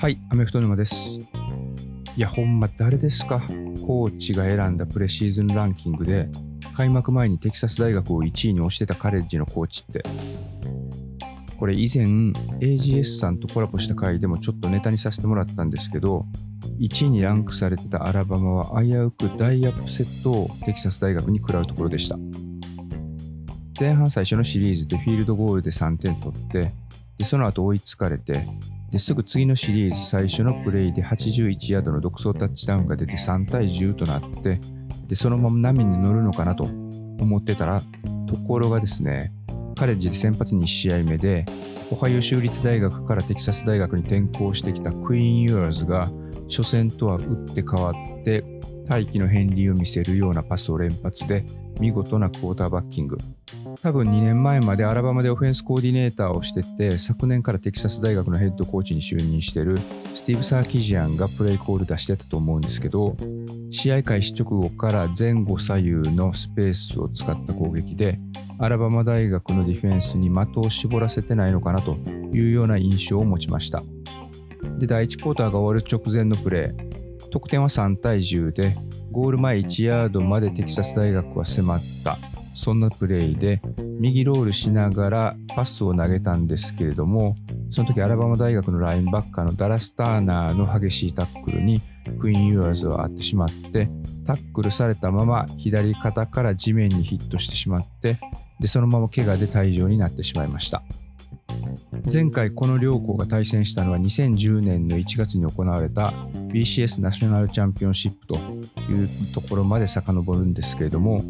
はい、アメフト沼です。いや、ほんま誰ですか？コーチが選んだプレシーズンランキングで、開幕前にテキサス大学を1位に推してたカレッジのコーチって。これ以前 AGS さんとコラボした回でもちょっとネタにさせてもらったんですけど、1位にランクされてたアラバマは危うくダイアップセットをテキサス大学に食らうところでした。前半最初のシリーズでフィールドゴールで3点取って、でその後追いつかれて、ですぐ次のシリーズ最初のプレイで81ヤードの独走タッチダウンが出て3対10となってでそのまま波に乗るのかなと思ってたらところがですねカレッジで先発2試合目でオハイオ州立大学からテキサス大学に転校してきたクイーン・ユアーズが初戦とは打って変わって大気の片鱗を見せるようなパスを連発で見事なクォーターバッキング。多分2年前までアラバマでオフェンスコーディネーターをしてて昨年からテキサス大学のヘッドコーチに就任してるスティーブ・サーキジアンがプレイコール出してたと思うんですけど試合開始直後から前後左右のスペースを使った攻撃でアラバマ大学のディフェンスに的を絞らせてないのかなというような印象を持ちました。で第1クォーターが終わる直前のプレー。得点は3対10でゴール前1ヤードまでテキサス大学は迫った。そんなプレイで右ロールしながらパスを投げたんですけれどもその時アラバマ大学のラインバッカーのダラス・ターナーの激しいタックルにクイーン・ユアーズは合ってしまってタックルされたまま左肩から地面にヒットしてしまってでそのまま怪我で退場になってしまいました前回この両校が対戦したのは2010年の1月に行われた BCS ナショナルチャンピオンシップというところまで遡るんですけれども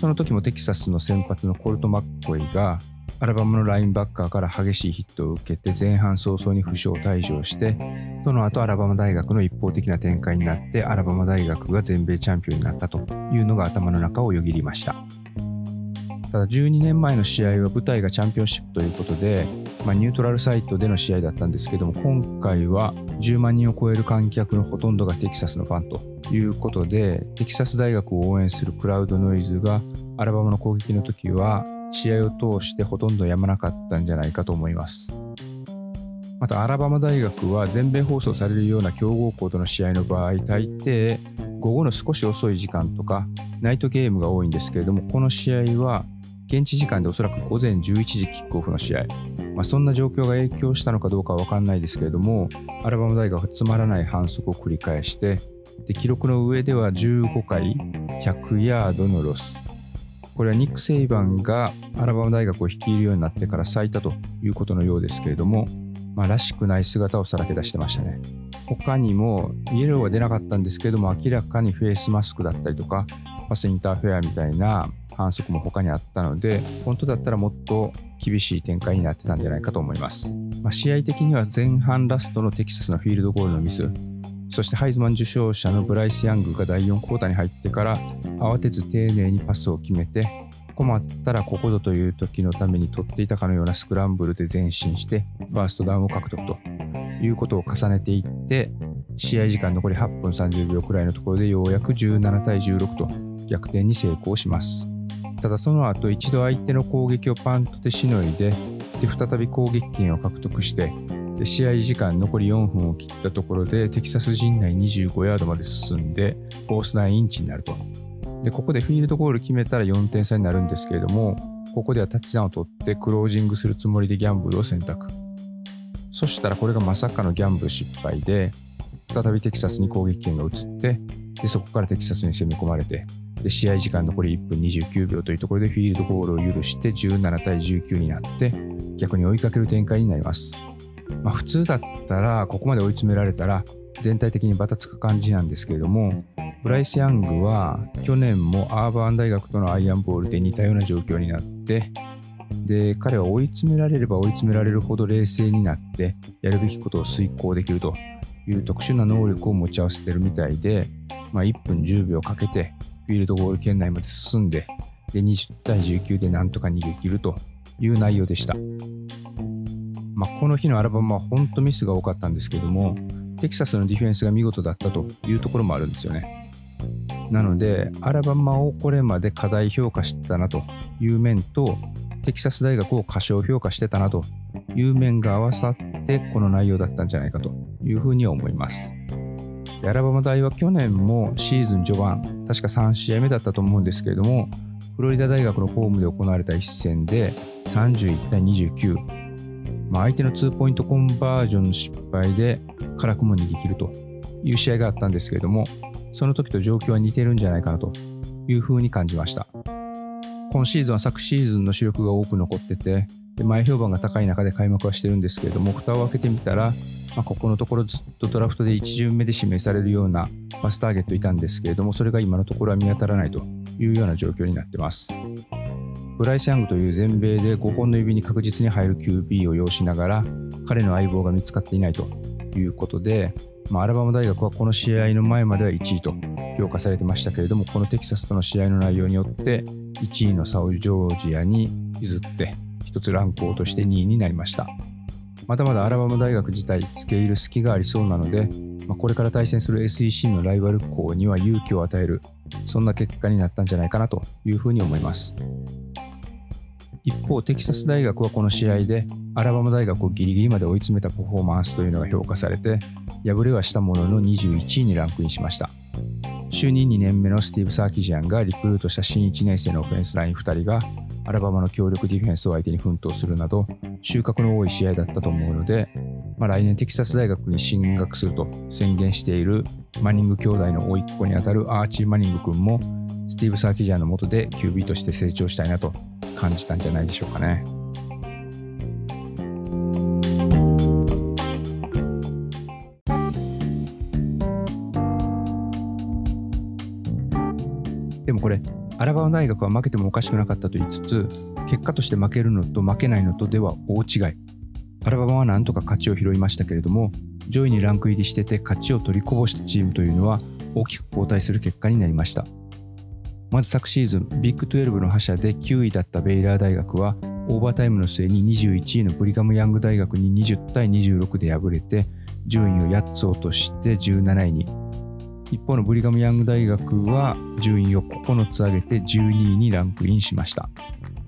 その時もテキサスの先発のコルト・マッコイがアラバマのラインバッカーから激しいヒットを受けて前半早々に負傷退場してその後アラバマ大学の一方的な展開になってアラバマ大学が全米チャンピオンになったというのが頭の中をよぎりました。ただ12年前の試合は舞台がチャンピオンシップということで、まあ、ニュートラルサイトでの試合だったんですけども今回は10万人を超える観客のほとんどがテキサスのファンということでテキサス大学を応援するクラウドノイズがアラバマの攻撃の時は試合を通してほとんどやまなかったんじゃないかと思います。またアラバマ大学は全米放送されるような強豪校との試合の場合大抵午後の少し遅い時間とかナイトゲームが多いんですけれどもこの試合は現地時間でおそらく午前11時キックオフの試合、まあ、そんな状況が影響したのかどうかは分かんないですけれどもアラバマ大学はつまらない反則を繰り返してで記録の上では15回100ヤードのロス。これはニック・セイバンがアラバマ大学を率いるようになってから最多ということのようですけれども、まあ、らしくない姿をさらけ出してましたね。他にもイエローは出なかったんですけれども明らかにフェイスマスクだったりとかパスインターフェアみたいな反則も他にあったので、本当だったらもっと厳しい展開になってたんじゃないかと思います。まあ、試合的には前半ラストのテキサスのフィールドゴールのミス、そしてハイズマン受賞者のブライス・ヤングが第4クォーターに入ってから慌てず丁寧にパスを決めて困ったらここぞという時のために取っていたかのようなスクランブルで前進してバーストダウンを獲得ということを重ねていって試合時間残り8分30秒くらいのところでようやく17対16と逆転に成功します。ただその後一度相手の攻撃をパントでしのいでで再び攻撃権を獲得してで試合時間残り4分を切ったところでテキサス陣内25ヤードまで進んでコース内インチになるとでここでフィールドゴール決めたら4点差になるんですけれどもここではタッチダウンを取ってクロージングするつもりでギャンブルを選択そしたらこれがまさかのギャンブル失敗で再びテキサスに攻撃権が移ってでそこからテキサスに攻め込まれてで試合時間残り1分29秒というところでフィールドゴールを許して17対19になって逆に追いかける展開になります。まあ、普通だったらここまで追い詰められたら全体的にバタつく感じなんですけれどもブライス・ヤングは去年もアーバン大学とのアイアンボールで似たような状況になってで彼は追い詰められれば追い詰められるほど冷静になってやるべきことを遂行できるという特殊な能力を持ち合わせてるみたいで、まあ、1分10秒かけてフィールドゴール圏内まで進んで、で20対19でなんとか逃げ切るという内容でした。まあ、この日のアルバムは本当ミスが多かったんですけども、テキサスのディフェンスが見事だったというところもあるんですよね。なので、アラバマをこれまで過大評価してたなという面と、テキサス大学を過小評価してたなという面が合わさってこの内容だったんじゃないかというふうに思います。アラバマ大は去年もシーズン序盤、確か3試合目だったと思うんですけれども、フロリダ大学のホームで行われた一戦で31対29、まあ、相手のツーポイントコンバージョンの失敗で辛くも逃げ切るという試合があったんですけれども、その時と状況は似てるんじゃないかなというふうに感じました。今シーズンは昨シーズンの主力が多く残ってて、前評判が高い中で開幕はしてるんですけれども、蓋を開けてみたら、まあ、ここのところずっとドラフトで1巡目で指名されるようなバスターゲットいたんですけれども、それが今のところは見当たらないというような状況になってます。ブライス・ヤングという全米で5本の指に確実に入る QB を要しながら、彼の相棒が見つかっていないということで、まあ、アラバマ大学はこの試合の前までは1位と評価されてましたけれども、このテキサスとの試合の内容によって、1位のサウジョージアに譲って、1つランクを落として2位になりました。まだまだアラバマ大学自体付け入る隙がありそうなので、まあ、これから対戦する SEC のライバル校には勇気を与えるそんな結果になったんじゃないかなというふうに思います。一方テキサス大学はこの試合でアラバマ大学をギリギリまで追い詰めたパフォーマンスというのが評価されて敗れはしたものの21位にランクインしました。就任2年目のスティーブ・サーキジアンがリクルートした新1年生のオフェンスライン2人がアラバマの強力ディフェンスを相手に奮闘するなど収穫の多い試合だったと思うので、まあ、来年テキサス大学に進学すると宣言しているマニング兄弟の甥っ子にあたるアーチー・マニング君もスティーブ・サーキジャーの下で QB として成長したいなと感じたんじゃないでしょうかね。ラバマ大学は負けてもおかしくなかったと言いつつ、結果として負けるのと負けないのとでは大違い。アラバマはなんとか勝ちを拾いましたけれども、上位にランク入りしてて勝ちを取りこぼしたチームというのは大きく後退する結果になりました。まず昨シーズン、ビッグ12の覇者で9位だったベイラー大学は、オーバータイムの末に21位のブリガム・ヤング大学に20対26で敗れて、順位を8つ落として17位に一方のブリガム・ヤング大学は順位を9つ上げて12位にランクインしました。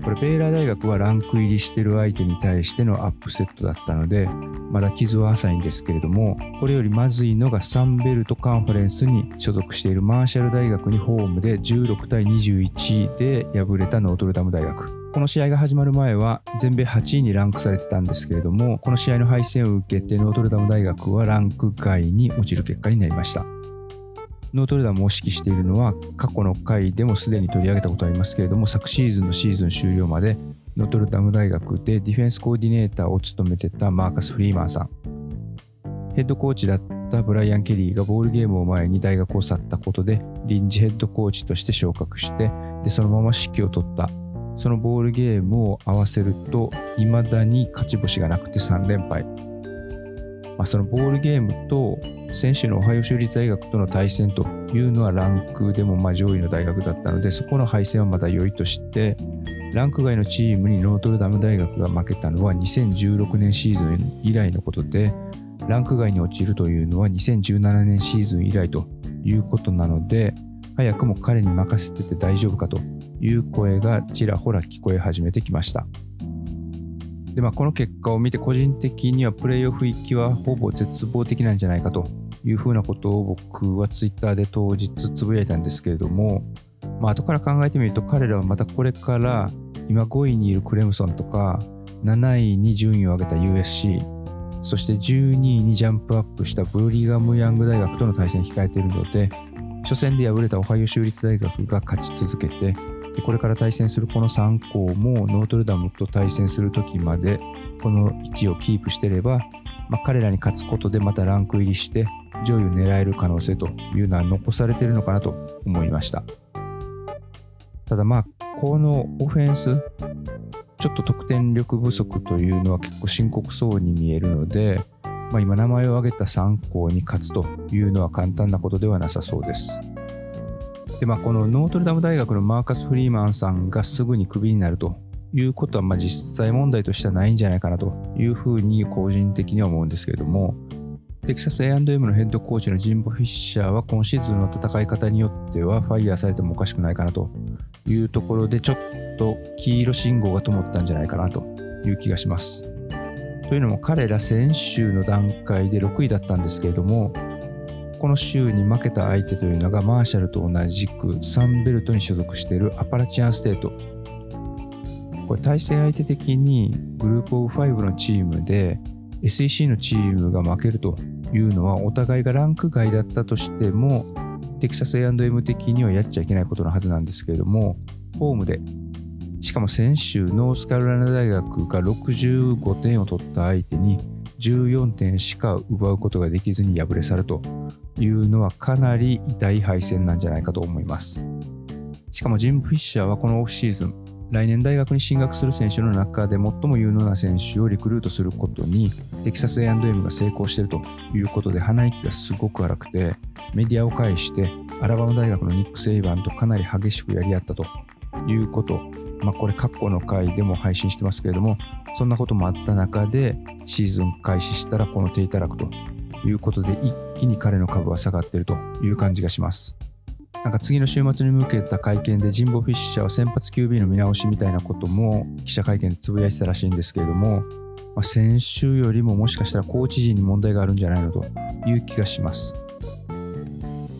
これベイラー大学はランク入りしてる相手に対してのアップセットだったので、まだ傷は浅いんですけれども、これよりまずいのがサンベルトカンファレンスに所属しているマーシャル大学にホームで16対21で敗れたノートルダム大学。この試合が始まる前は全米8位にランクされてたんですけれども、この試合の敗戦を受けてノートルダム大学はランク外に落ちる結果になりました。ノートルダムを指揮しているのは過去の回でもすでに取り上げたことありますけれども昨シーズンのシーズン終了までノートルダム大学でディフェンスコーディネーターを務めてたマーカス・フリーマンさん。ヘッドコーチだったブライアン・ケリーがボールゲームを前に大学を去ったことで臨時ヘッドコーチとして昇格してでそのまま指揮を取った。そのボールゲームを合わせると未だに勝ち星がなくて3連敗。まあ、そのボールゲームと選手のオハイオ州立大学との対戦というのはランクでもま上位の大学だったのでそこの敗戦はまだ良いとしてランク外のチームにノートルダム大学が負けたのは2016年シーズン以来のことでランク外に落ちるというのは2017年シーズン以来ということなので早くも彼に任せてて大丈夫かという声がちらほら聞こえ始めてきました。で、まあ、この結果を見て個人的にはプレーオフ行きはほぼ絶望的なんじゃないかというふうなことを僕はツイッターで当日つぶやいたんですけれども、まあ後から考えてみると彼らはまたこれから今5位にいるクレムソンとか7位に順位を上げた USC そして12位にジャンプアップしたブリガム・ヤング大学との対戦を控えているので初戦で敗れたオハイオ州立大学が勝ち続けてこれから対戦するこの3校もノートルダムと対戦するときまでこの位置をキープしていれば、まあ、彼らに勝つことでまたランク入りして上位を狙える可能性というのは残されているのかなと思いましたただまあこのオフェンスちょっと得点力不足というのは結構深刻そうに見えるので、まあ、今名前を挙げた3校に勝つというのは簡単なことではなさそうです。で、まあ、このノートルダム大学のマーカス・フリーマンさんがすぐにクビになるということは、まあ、実際問題としてはないんじゃないかなというふうに個人的には思うんですけれども、テキサス A&M のヘッドコーチのジンボ・フィッシャーは今シーズンの戦い方によってはファイヤーされてもおかしくないかなというところでちょっと黄色信号が灯ったんじゃないかなという気がします。というのも彼ら先週の段階で6位だったんですけれども、この週に負けた相手というのがマーシャルと同じくサンベルトに所属しているアパラチアンステート。これ対戦相手的にグループオブ5のチームで SEC のチームが負けるというのはお互いがランク外だったとしてもテキサス A&M 的にはやっちゃいけないことのはずなんですけれどもホームでしかも先週ノースカロライナ大学が65点を取った相手に14点しか奪うことができずに敗れ去るというのはかなり痛い敗戦なんじゃないかと思います。しかもジム・フィッシャーはこのオフシーズン来年大学に進学する選手の中で最も有能な選手をリクルートすることにテキサス A&M が成功しているということで鼻息がすごく荒くてメディアを介してアラバマ大学のニック・セイバンとかなり激しくやり合ったということ。まあ、これ過去の回でも配信してますけれどもそんなこともあった中でシーズン開始したらこの低たらくということで一気に彼の株は下がっているという感じがします。なんか次の週末に向けた会見でジンボ・フィッシャーは先発 QB の見直しみたいなことも記者会見でつぶやいてたらしいんですけれども、まあ、先週よりももしかしたらコーチ陣に問題があるんじゃないのという気がします、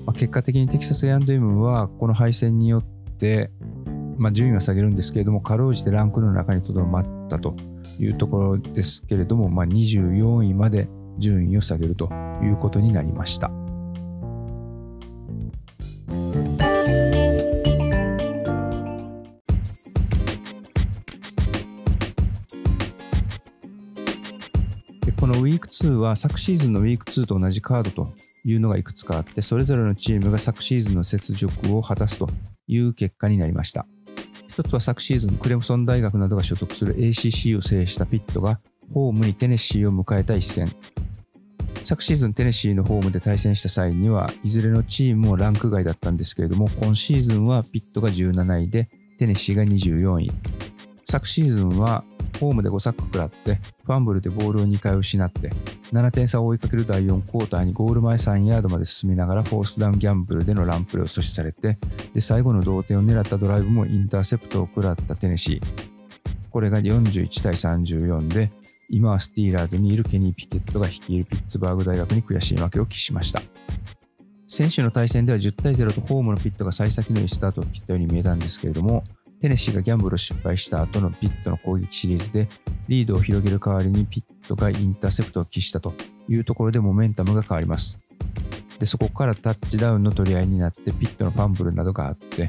まあ、結果的にテキサス A&M はこの敗戦によってまあ、順位は下げるんですけれども、かろうじてランクの中にとどまったというところですけれども、まあ、24位まで順位を下げるということになりました。ィーク2は昨シーズンのウィーク2と同じカードというのがいくつかあって、それぞれのチームが昨シーズンの雪辱を果たすという結果になりました。一つは昨シーズン、クレムソン大学などが所属する ACC を制したピットが、ホームにテネシーを迎えた一戦。昨シーズンテネシーのホームで対戦した際には、いずれのチームもランク外だったんですけれども、今シーズンはピットが17位で、テネシーが24位。昨シーズンはホームで5サック食らって、ファンブルでボールを2回失って、7点差を追いかける第4クォーターにゴール前3ヤードまで進みながらフォースダウンギャンブルでのランプレを阻止されて、で、最後の同点を狙ったドライブもインターセプトを食らったテネシー。これが41対34で、今はスティーラーズにいるケニー・ピケットが率いるピッツバーグ大学に悔しい負けを喫しました。先週の対戦では10対0とホームのピットが幸先のいいスタートを切ったように見えたんですけれども、テネシーがギャンブルを失敗した後のピットの攻撃シリーズでリードを広げる代わりにピットがインターセプトを喫したというところでモメンタムが変わります。でそこからタッチダウンの取り合いになってピットのファンブルなどがあって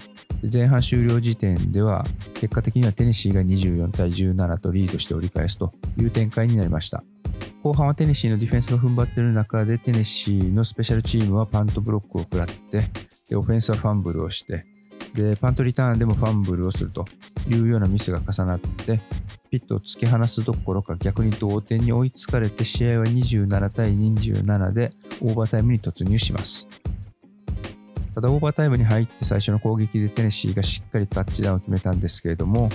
前半終了時点では結果的にはテネシーが24対17とリードして折り返すという展開になりました後半はテネシーのディフェンスが踏ん張っている中でテネシーのスペシャルチームはパントブロックを食らってオフェンスはファンブルをしてで、パントリターンでもファンブルをするというようなミスが重なって、ピットを突き放すどころか逆に同点に追いつかれて試合は27対27でオーバータイムに突入します。ただオーバータイムに入って最初の攻撃でテネシーがしっかりタッチダウンを決めたんですけれども、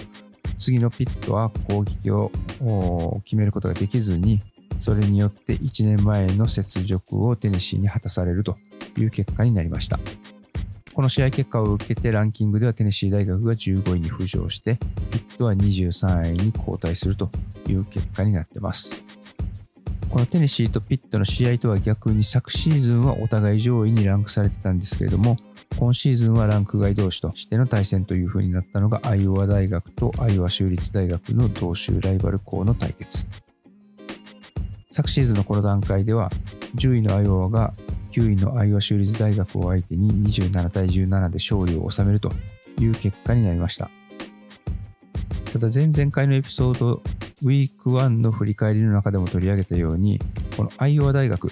次のピットは攻撃を決めることができずに、それによって1年前の雪辱をテネシーに果たされるという結果になりました。この試合結果を受けてランキングではテネシー大学が15位に浮上して、ピットは23位に後退するという結果になっています。このテネシーとピットの試合とは逆に昨シーズンはお互い上位にランクされてたんですけれども、今シーズンはランク外同士としての対戦という風になったのがアイオワ大学とアイオワ州立大学の同州ライバル校の対決。昨シーズンのこの段階では10位のアイオワが9位のアイオワ州立大学を相手に27対17で勝利を収めるという結果になりました。ただ前々回のエピソードウィーク1の振り返りの中でも取り上げたように、このアイオワ大学、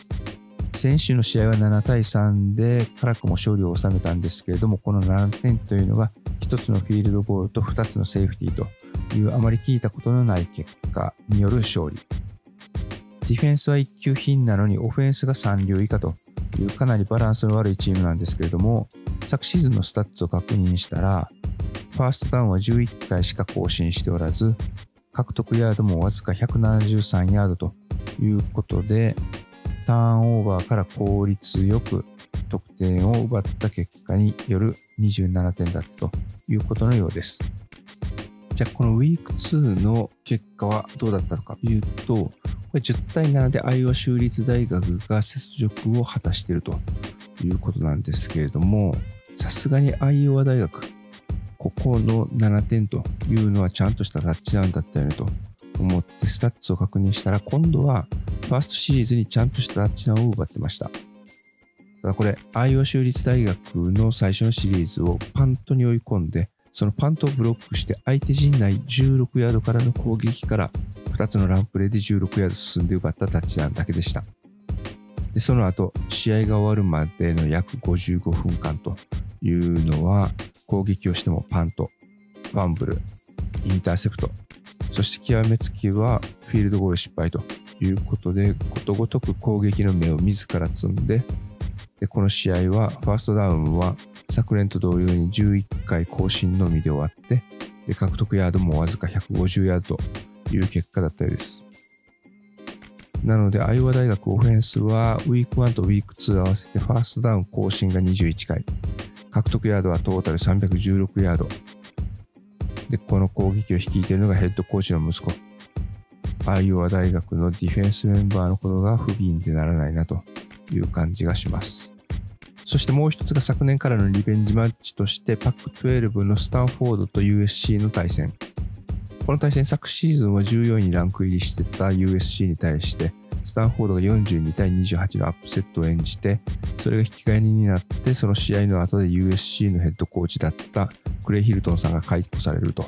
先週の試合は7対3で辛くも勝利を収めたんですけれども、この7点というのが1つのフィールドゴールと2つのセーフティーというあまり聞いたことのない結果による勝利。ディフェンスは1級品なのにオフェンスが3流以下というかなりバランスの悪いチームなんですけれども、昨シーズンのスタッツを確認したら、ファーストダウンは11回しか更新しておらず、獲得ヤードもわずか173ヤードということで、ターンオーバーから効率よく得点を奪った結果による27点だったということのようです。じゃあこのウィーク2の結果はどうだったのかというと、これ10対7でアイオワ州立大学が雪辱を果たしているということなんですけれども、さすがにアイオワ大学、ここの7点というのはちゃんとしたタッチダウンだったよねと思ってスタッツを確認したら今度はファーストシリーズにちゃんとしたタッチダウンを奪ってました。ただこれ、アイオワ州立大学の最初のシリーズをパントに追い込んで、そのパントをブロックして相手陣内16ヤードからの攻撃から2つのランプレーで16ヤード進んで奪ったタッチダウンだけでした。で、その後、試合が終わるまでの約55分間というのは、攻撃をしてもパント、ファンブル、インターセプト、そして極めつきはフィールドゴール失敗ということで、ことごとく攻撃の目を自ら積んで、でこの試合はファーストダウンは昨年と同様に11回更新のみで終わって、で獲得ヤードもわずか150ヤードという結果だったようです。なので、アイオワ大学オフェンスは、ウィーク1とウィーク2合わせてファーストダウン更新が21回、獲得ヤードはトータル316ヤード。で、この攻撃を率いているのがヘッドコーチの息子。アイオワ大学のディフェンスメンバーのことが不憫でならないなという感じがします。そしてもう一つが昨年からのリベンジマッチとしてパック12のスタンフォードと USC の対戦。この対戦昨シーズンは14位にランク入りしてた USC に対してスタンフォードが42対28のアップセットを演じてそれが引き換えになってその試合の後で USC のヘッドコーチだったクレイ・ヒルトンさんが解雇されると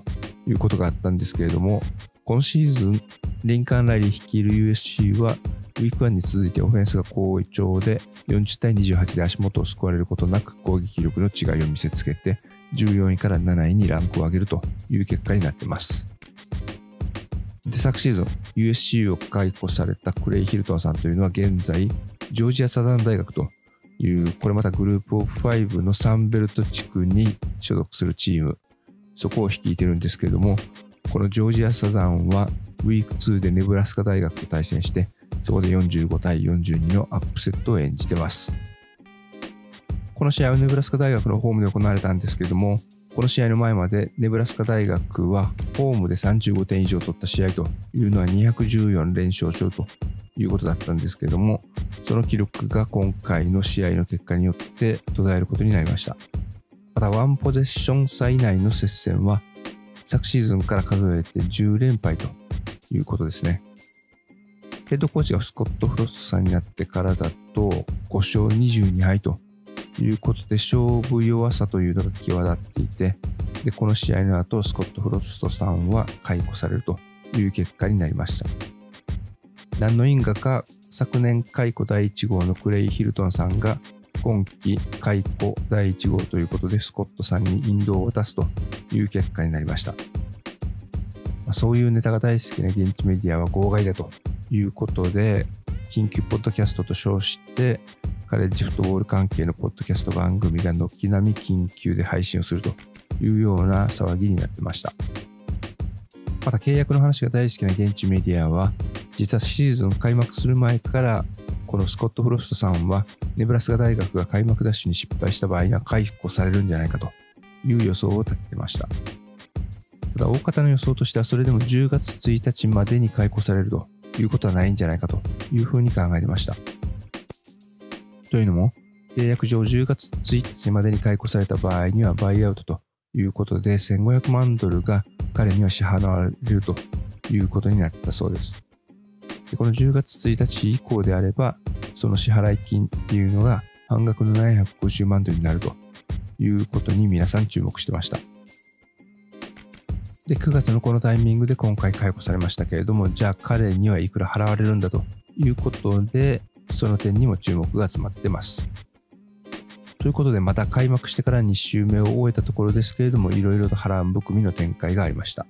いうことがあったんですけれども今シーズンリンカーン・ライリー率いる USC はウィーク1に続いてオフェンスが好調で40対28で足元を救われることなく攻撃力の違いを見せつけて14位から7位にランクを上げるという結果になってます。で、昨シーズン USC を解雇されたクレイ・ヒルトンさんというのは現在ジョージアサザン大学というこれまたグループオフ5のサンベルト地区に所属するチームそこを率いてるんですけれどもこのジョージアサザンはウィーク2でネブラスカ大学と対戦してそこで45対42のアップセットを演じてます。この試合はネブラスカ大学のホームで行われたんですけれども、この試合の前までネブラスカ大学はホームで35点以上取った試合というのは214連勝中ということだったんですけれども、その記録が今回の試合の結果によって途絶えることになりました。また、ワンポゼッション差以内の接戦は、昨シーズンから数えて10連敗ということですね。ヘッドコーチがスコット・フロストさんになってからだと5勝22敗ということで勝負弱さというのが際立っていてでこの試合の後スコット・フロストさんは解雇されるという結果になりました。何の因果か昨年解雇第1号のクレイ・ヒルトンさんが今季解雇第1号ということでスコットさんに引導を渡すという結果になりました、そういうネタが大好きな現地メディアは号外だということで、緊急ポッドキャストと称して、カレッジフットボール関係のポッドキャスト番組が軒並み緊急で配信をするというような騒ぎになってました。また契約の話が大好きな現地メディアは、実はシーズン開幕する前から、このスコット・フロストさんは、ネブラスカ大学が開幕ダッシュに失敗した場合には解雇されるんじゃないかという予想を立ててました。ただ、大方の予想としては、それでも10月1日までに解雇されるということはないんじゃないかというふうに考えてました。というのも、契約上10月1日までに解雇された場合にはバイアウトということで1500万ドルが彼には支払われるということになったそうです。でこの10月1日以降であれば、その支払い金っていうのが半額の750万ドルになるということに皆さん注目してました。で、9月のこのタイミングで今回解雇されましたけれども、じゃあ彼にはいくら払われるんだということで、その点にも注目が集まってます。ということで、また開幕してから2週目を終えたところですけれども、いろいろと波乱含みの展開がありました。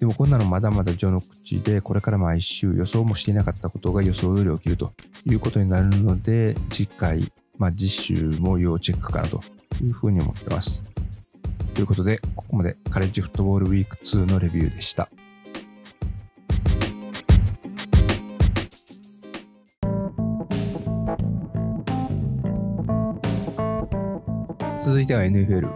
でもこんなのまだまだ序の口で、これから毎週予想もしていなかったことが予想より起きるということになるので、次回、まあ、次週も要チェックかなというふうに思ってます。ということで、ここまでカレッジフットボールウィーク2のレビューでした。続いては NFL。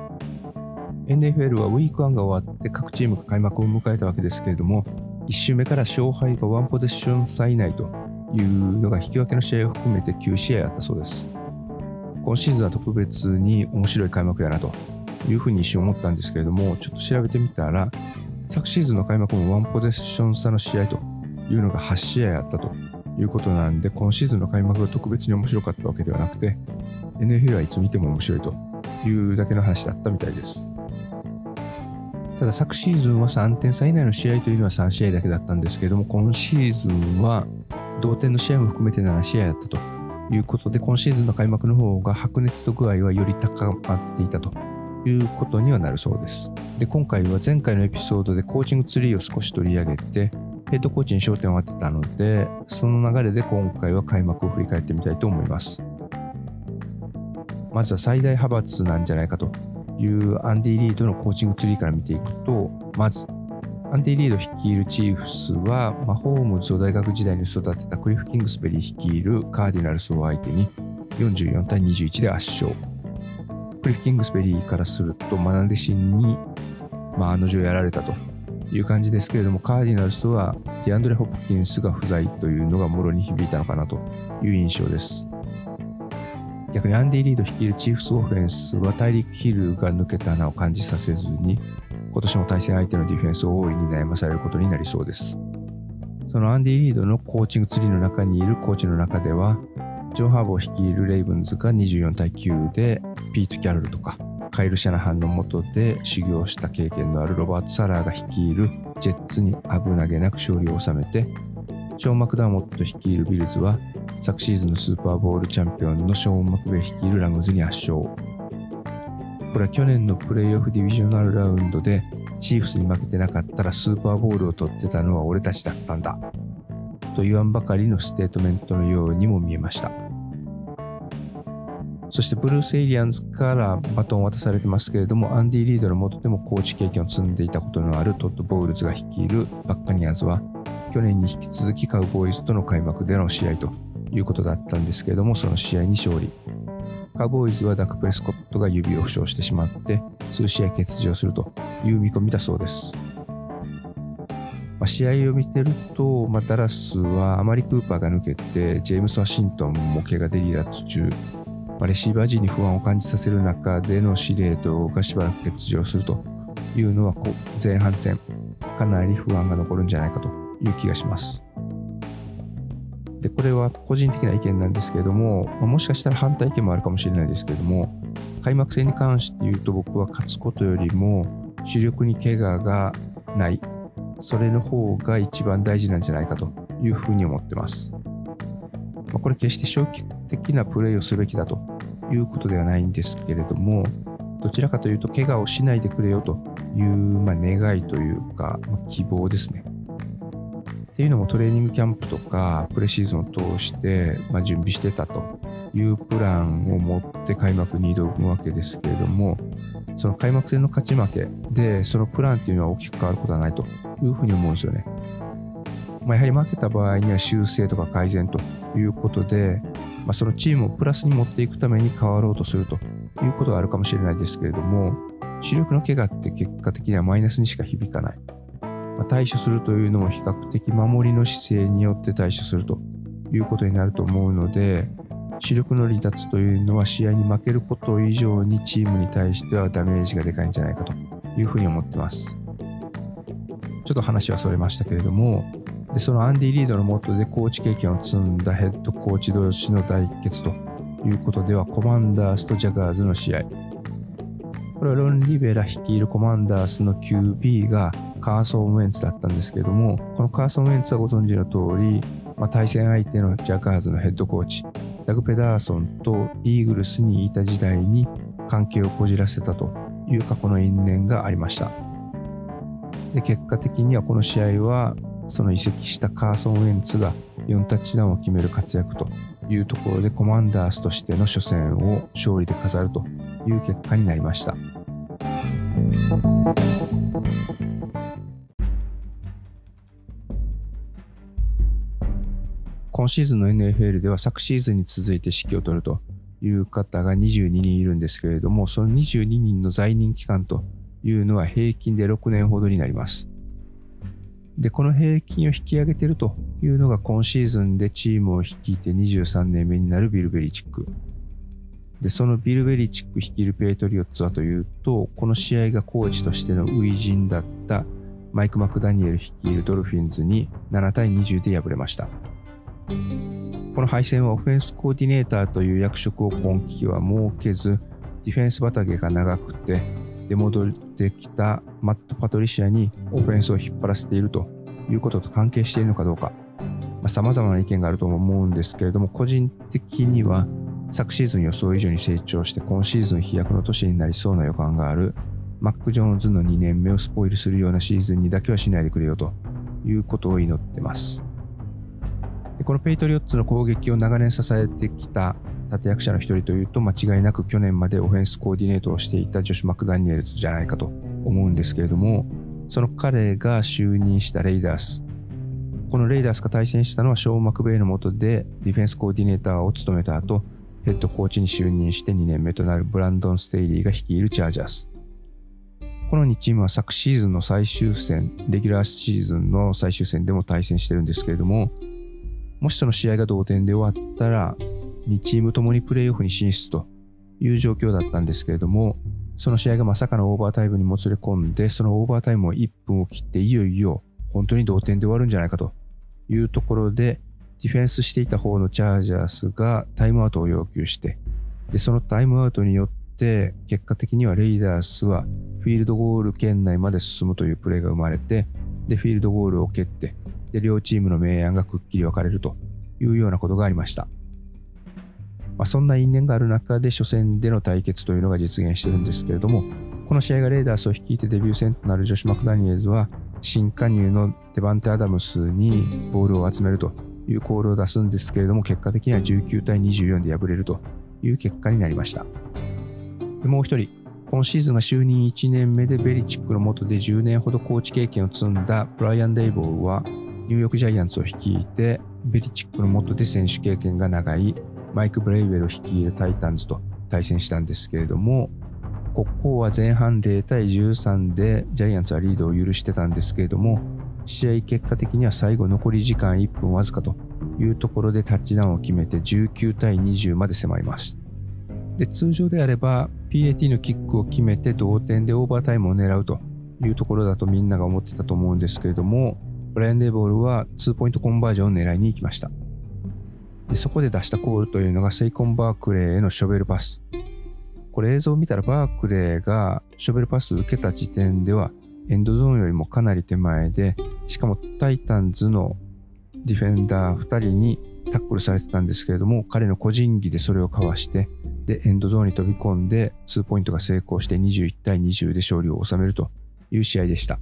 NFL はウィーク1が終わって各チームが開幕を迎えたわけですけれども、1周目から勝敗が1ポゼッション差以内というのが引き分けの試合を含めて9試合あったそうです。今シーズンは特別に面白い開幕やなというふうに一瞬思ったんですけれども、ちょっと調べてみたら、昨シーズンの開幕も1ポゼッション差の試合というのが8試合あったということなんで、今シーズンの開幕が特別に面白かったわけではなくて、NFL はいつ見ても面白いというだけの話だったみたいです。ただ昨シーズンは3点差以内の試合というのは3試合だけだったんですけれども、今シーズンは同点の試合も含めて7試合だったということで、今シーズンの開幕の方が白熱と具合はより高まっていたということにはなるそうです。で、今回は前回のエピソードでコーチングツリーを少し取り上げて、ヘッドコーチに焦点を当てたので、その流れで今回は開幕を振り返ってみたいと思います。まずは最大派閥なんじゃないかというアンディ・リードのコーチングツリーから見ていくと、まず、アンディ・リード率いるチーフスは、マホームズを大学時代に育てたクリフ・キングスベリー率いるカーディナルスを相手に44対21で圧勝。クリフ・キングスベリーからすると、マナデシンに、まあ、案の定やられたという感じですけれども、カーディナルスはディアンドレ・ホプキンスが不在というのがもろに響いたのかなという印象です。逆にアンディ・リード率いるチーフスオフェンスはタイリーク・ヒルが抜けた穴を感じさせずに、今年も対戦相手のディフェンスを大いに悩まされることになりそうです。そのアンディ・リードのコーチングツリーの中にいるコーチの中では、ジョン・ハーボー率いるレイブンズが24対9で、ピート・キャロルとか、カイル・シャナハンの下で修行した経験のあるロバート・サラーが率いるジェッツに危なげなく勝利を収めて、ショーン・マクダーモット率いるビルズは昨シーズンのスーパーボールチャンピオンのショーン・マクベイ率いるラムズに圧勝。これは去年のプレイオフディビジョナルラウンドでチーフスに負けてなかったらスーパーボールを取ってたのは俺たちだったんだ。と言わんばかりのステートメントのようにも見えました。そしてブルース・エリアンズからバトンを渡されてますけれども、アンディ・リードの元でもコーチ経験を積んでいたことのあるトッド・ボールズが率いるバッカニアーズは、去年に引き続きカウボーイズとの開幕での試合ということだったんですけれども、その試合に勝利。カーボーイズはダック・プレスコットが指を負傷してしまって、数試合欠場するという見込みだそうです。まあ、試合を見てると、まあ、ダラスはあまりクーパーが抜けて、ジェームス・ワシントンも怪我で離脱中、まあ、レシーバー陣に不安を感じさせる中での司令塔がしばらく欠場するというのは、前半戦、かなり不安が残るんじゃないかという気がします。で、これは個人的な意見なんですけれども、まあ、もしかしたら反対意見もあるかもしれないですけれども、開幕戦に関して言うと僕は勝つことよりも主力に怪我がない、それの方が一番大事なんじゃないかというふうに思ってます。まあ、これ決して消極的なプレーをすべきだということではないんですけれども、どちらかというと怪我をしないでくれよという、まあ、願いというか、まあ、希望ですね。っていうのもトレーニングキャンプとかプレシーズンを通して、まあ、準備してたというプランを持って開幕に挑むわけですけれどもその開幕戦の勝ち負けでそのプランっていうのは大きく変わることはないというふうに思うんですよね。まあ、やはり負けた場合には修正とか改善ということで、まあ、そのチームをプラスに持っていくために変わろうとするということがあるかもしれないですけれども主力の怪我って結果的にはマイナスにしか響かない。ま対処するというのも比較的守りの姿勢によって対処するということになると思うので、主力の離脱というのは試合に負けること以上にチームに対してはダメージがでかいんじゃないかというふうに思ってます。ちょっと話はそれましたけれども、でそのアンディ・リードのもとでコーチ経験を積んだヘッドコーチ同士の対決ということでは、コマンダースとジャガーズの試合。これはロン・リベラ率いるコマンダースの QB がカーソン・ウェンツだったんですけども、このカーソン・ウェンツはご存知の通り、まあ、対戦相手のジャガーズのヘッドコーチ、ダグ・ペダーソンとイーグルスにいた時代に関係をこじらせたという過去の因縁がありました。で結果的にはこの試合はその移籍したカーソン・ウェンツが4タッチダウンを決める活躍というところでコマンダースとしての初戦を勝利で飾るという結果になりました。今シーズンの NFL では昨シーズンに続いて指揮を執るという方が22人いるんですけれども、その22人の在任期間というのは平均で6年ほどになります。で、この平均を引き上げているというのが今シーズンでチームを率いて23年目になるビル・ベリチック。で、そのビル・ベリチック率いるペイトリオッツはというと、この試合がコーチとしての初陣だったマイク・マクダニエル率いるドルフィンズに7対20で敗れました。この敗戦はオフェンスコーディネーターという役職を今季は設けず、ディフェンス畑が長くて、出戻ってきたマット・パトリシアにオフェンスを引っ張らせているということと関係しているのかどうか、さまざ、まな意見があると思うんですけれども、個人的には昨シーズン予想以上に成長して今シーズン飛躍の年になりそうな予感がある。マック・ジョーンズの2年目をスポイルするようなシーズンにだけはしないでくれよと。いうことを祈ってます。でこのペイトリオッツの攻撃を長年支えてきた立役者の一人というと間違いなく去年までオフェンスコーディネートをしていたジョシュ・マクダニエルズじゃないかと思うんですけれどもその彼が就任したレイダース。このレイダースが対戦したのはショーン・マクベイの下でディフェンスコーディネーターを務めた後ヘッドコーチに就任して2年目となるブランドン・ステイリーが率いるチャージャース。この2チームは昨シーズンの最終戦レギュラーシーズンの最終戦でも対戦してるんですけれどももしその試合が同点で終わったら2チームともにプレーオフに進出という状況だったんですけれども、その試合がまさかのオーバータイムにもつれ込んで、そのオーバータイムを1分を切っていよいよ本当に同点で終わるんじゃないかというところで、ディフェンスしていた方のチャージャースがタイムアウトを要求して、で、そのタイムアウトによって結果的にはレイダースはフィールドゴール圏内まで進むというプレーが生まれて、で、フィールドゴールを蹴って、で、両チームの明暗がくっきり分かれるというようなことがありました。まあ、そんな因縁がある中で初戦での対決というのが実現してるんですけれども、この試合がレーダースを率いてデビュー戦となる女子マクダニエルズは、新加入のデバンテ・アダムスにボールを集めるというコールを出すんですけれども、結果的には19対24で敗れるという結果になりました。もう一人、今シーズンが就任1年目でベリチックの下で10年ほどコーチ経験を積んだブライアン・デイボーは、ニューヨークジャイアンツを率いて、ベリチックの下で選手経験が長いマイク・ブレイウェルを率いるタイタンズと対戦したんですけれども、ここは前半0対13でジャイアンツはリードを許してたんですけれども、試合結果的には最後残り時間1分わずかというところでタッチダウンを決めて19対20まで迫ります。で、通常であれば PAT のキックを決めて同点でオーバータイムを狙うというところだとみんなが思ってたと思うんですけれども、ブライアン・デーボールは2ポイントコンバージョンを狙いに行きました。でそこで出したコールというのがセイコン・バークレーへのショベルパス。これ映像を見たらバークレーがショベルパス受けた時点ではエンドゾーンよりもかなり手前で、しかもタイタンズのディフェンダー2人にタックルされてたんですけれども、彼の個人技でそれをかわして、で、エンドゾーンに飛び込んで、2ポイントが成功して21対20で勝利を収めるという試合でした。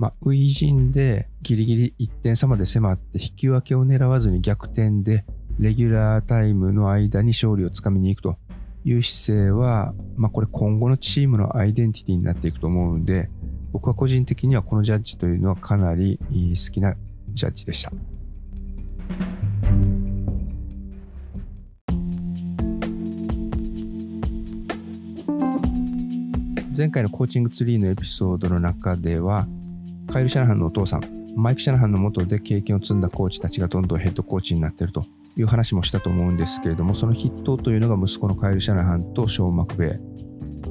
まあ、初陣でギリギリ1点差まで迫って引き分けを狙わずに逆転でレギュラータイムの間に勝利をつかみに行くという姿勢は、まあ、これ今後のチームのアイデンティティになっていくと思うんで、僕は個人的にはこのジャッジというのはかなり好きなジャッジでした。前回のコーチングツリーのエピソードの中では、カイル・シャナハンのお父さん、マイク・シャナハンの下で経験を積んだコーチたちがどんどんヘッドコーチになっているという話もしたと思うんですけれども、その筆頭というのが息子のカイル・シャナハンとショーン・マクベ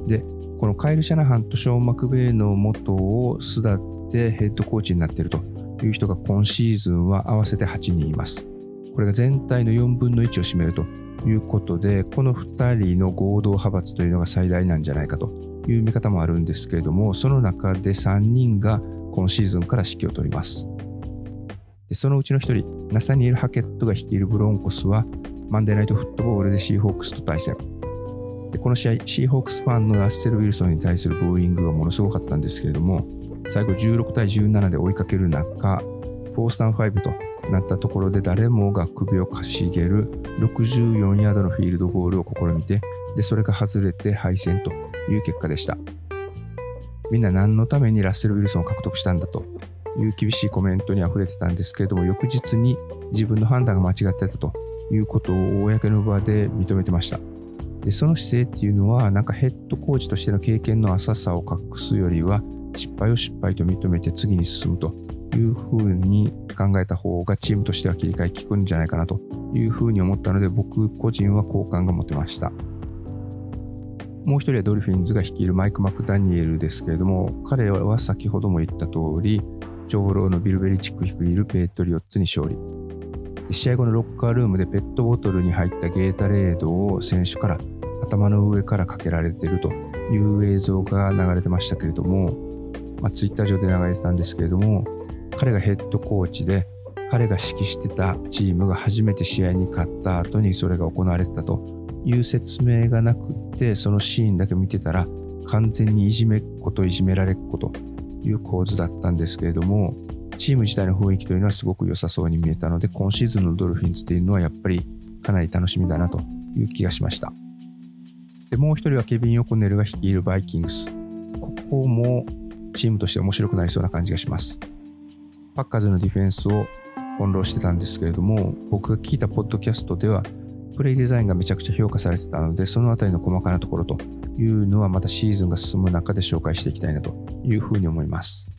イ。で、このカイル・シャナハンとショーン・マクベイの元を巣立ってヘッドコーチになっているという人が今シーズンは合わせて8人います。これが全体の4分の1を占めるということで、この2人の合同派閥というのが最大なんじゃないかという見方もあるんですけれども、その中で3人が今シーズンから指揮を執ります。でそのうちの一人、ナサニエル・ハケットが率いるブロンコスは、マンデーナイトフットボールでシーホークスと対戦。でこの試合、シーホークスファンのラッセル・ウィルソンに対するブーイングがものすごかったんですけれども、最後16対17で追いかける中、フォースタン5となったところで誰もが首をかしげる64ヤードのフィールドゴールを試みて、でそれが外れて敗戦という結果でした。みんな何のためにラッセル・ウィルソンを獲得したんだという厳しいコメントに溢れてたんですけれども、翌日に自分の判断が間違ってたということを公の場で認めてました。でその姿勢っていうのはなんかヘッドコーチとしての経験の浅さを隠すよりは失敗を失敗と認めて次に進むというふうに考えた方がチームとしては切り替え効くんじゃないかなというふうに思ったので僕個人は好感が持てましたもう一人はドルフィンズが率いるマイク・マクダニエルですけれども彼は先ほども言った通り長老のビルベリチック率いるペイトリオッツに勝利。試合後のロッカールームでペットボトルに入ったゲータレードを選手から頭の上からかけられているという映像が流れてましたけれども、まあ、ツイッター上で流れてたんですけれども彼がヘッドコーチで彼が指揮してたチームが初めて試合に勝った後にそれが行われてたと。いう説明がなくってそのシーンだけ見てたら完全にいじめっ子といじめられっ子という構図だったんですけれどもチーム自体の雰囲気というのはすごく良さそうに見えたので、今シーズンのドルフィンズというのはやっぱりかなり楽しみだなという気がしました。で、もう一人はケビン・オコネルが率いるバイキングス。ここもチームとして面白くなりそうな感じがします。パッカーズのディフェンスを翻弄してたんですけれども、僕が聞いたポッドキャストでは、プレイデザインがめちゃくちゃ評価されてたので、そのあたりの細かなところというのはまたシーズンが進む中で紹介していきたいなというふうに思います。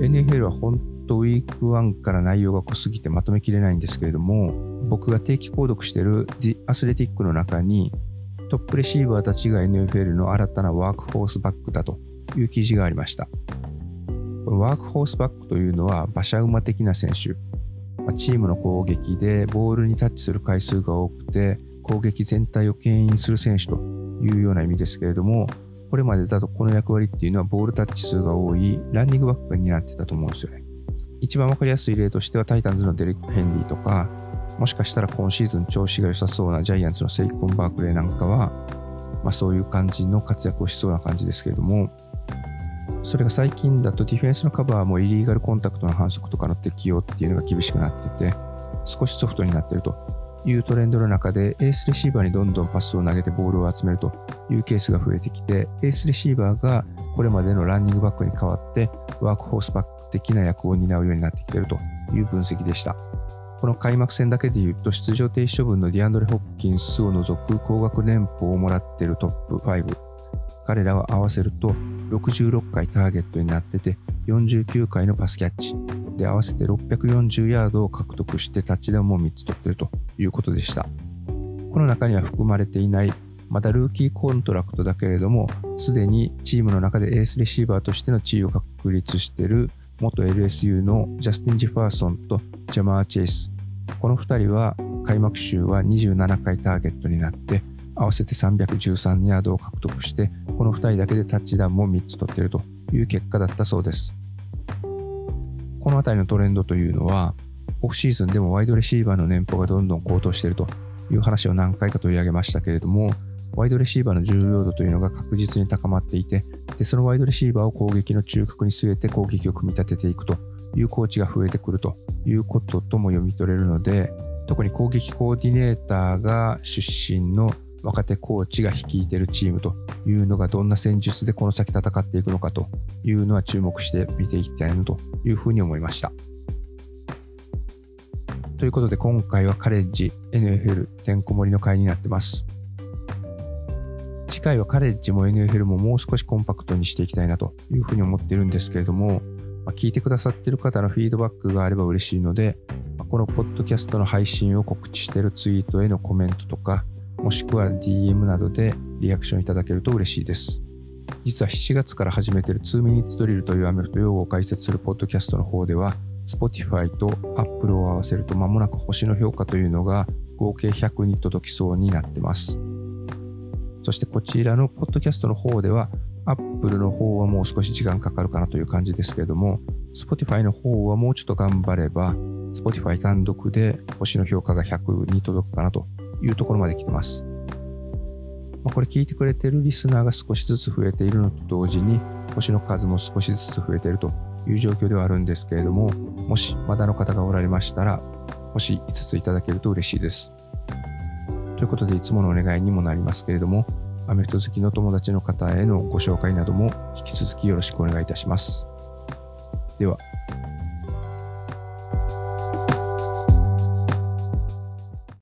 NFL は本当ウィーク1から内容が濃すぎてまとめきれないんですけれども、僕が定期購読している The Athletic の中にトップレシーバーたちが NFL の新たなワークフォースバックだという記事がありました。ワークフォースバックというのは馬車馬的な選手、チームの攻撃でボールにタッチする回数が多くて攻撃全体を牽引する選手というような意味ですけれども、これまでだとこの役割っていうのはボールタッチ数が多いランニングバックが担ってたと思うんですよね。一番わかりやすい例としてはタイタンズのデレック・ヘンリーとか、もしかしたら今シーズン調子が良さそうなジャイアンツのセイコン・バークレーなんかは、まあ、そういう感じの活躍をしそうな感じですけれども、それが最近だとディフェンスのカバーもイリーガルコンタクトの反則とかの適用っていうのが厳しくなってて、少しソフトになってるというトレンドの中で、エースレシーバーにどんどんパスを投げてボールを集めるというケースが増えてきて、エースレシーバーがこれまでのランニングバックに代わって、ワークホースバック的な役を担うようになってきているという分析でした。この開幕戦だけで言うと、出場停止処分のディアンドレ・ホプキンスを除く高額年俸をもらっているトップ5。彼らを合わせると66回ターゲットになってて、49回のパスキャッチ。で合わせて640ヤードを獲得してタッチダウンも3つ取ってるということでした。この中には含まれていないまだ rookie contract だけれども、すでにチームの中でエースレシーバーとしての地位を確立している元 LSU のジャスティン・ジファーソンとジャマー・チェイス。この2人は開幕週は27回ターゲットになって、合わせて313ヤードを獲得して、この2人だけでタッチダウンも3つ取っているという結果だったそうです。この辺りのトレンドというのは、オフシーズンでもワイドレシーバーの年俸がどんどん高騰しているという話を何回か取り上げましたけれども、ワイドレシーバーの重要度というのが確実に高まっていて、でそのワイドレシーバーを攻撃の中核に据えて攻撃を組み立てていくというコーチが増えてくるということとも読み取れるので、特に攻撃コーディネーターが出身の若手コーチが率いているチームというのがどんな戦術でこの先戦っていくのかというのは注目して見ていきたいなというふうに思いました。ということで今回はカレッジ NFL てんこ盛りの回になってます。次回はカレッジも NFL ももう少しコンパクトにしていきたいなというふうに思っているんですけれども、まあ、聞いてくださっている方のフィードバックがあれば嬉しいので、このポッドキャストの配信を告知しているツイートへのコメントとか、もしくは DM などでリアクションいただけると嬉しいです。実は7月から始めている2 Minutes Drill というアメフト用語を解説するポッドキャストの方では、Spotify と Apple を合わせると間もなく星の評価というのが合計100に届きそうになってます。そしてこちらのポッドキャストの方では、Apple の方はもう少し時間かかるかなという感じですけれども、Spotify の方はもうちょっと頑張れば、Spotify 単独で星の評価が100に届くかなというところまで来てます。ま、これ聞いてくれてるリスナーが少しずつ増えているのと同時に、星の数も少しずつ増えているという状況ではあるんですけれども、もしまだの方がおられましたら、星5ついただけると嬉しいです。ということで、いつものお願いにもなりますけれども、アメフト好きの友達の方へのご紹介なども引き続きよろしくお願いいたします。では